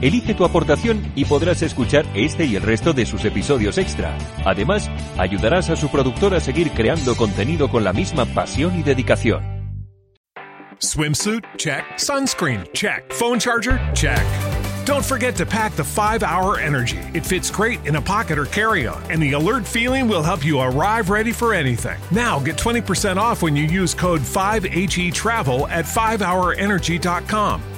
Elige tu aportación y podrás escuchar este y el resto de sus episodios extra. Además, ayudarás a su productor a seguir creando contenido con la misma pasión y dedicación. Swimsuit? Check. Sunscreen? Check. Phone charger? Check. Don't forget to pack the 5 Hour Energy. It fits great in a pocket or carry on, and the alert feeling will help you arrive ready for anything. Now get 20% off when you use code 5HE Travel at 5hourenergy.com.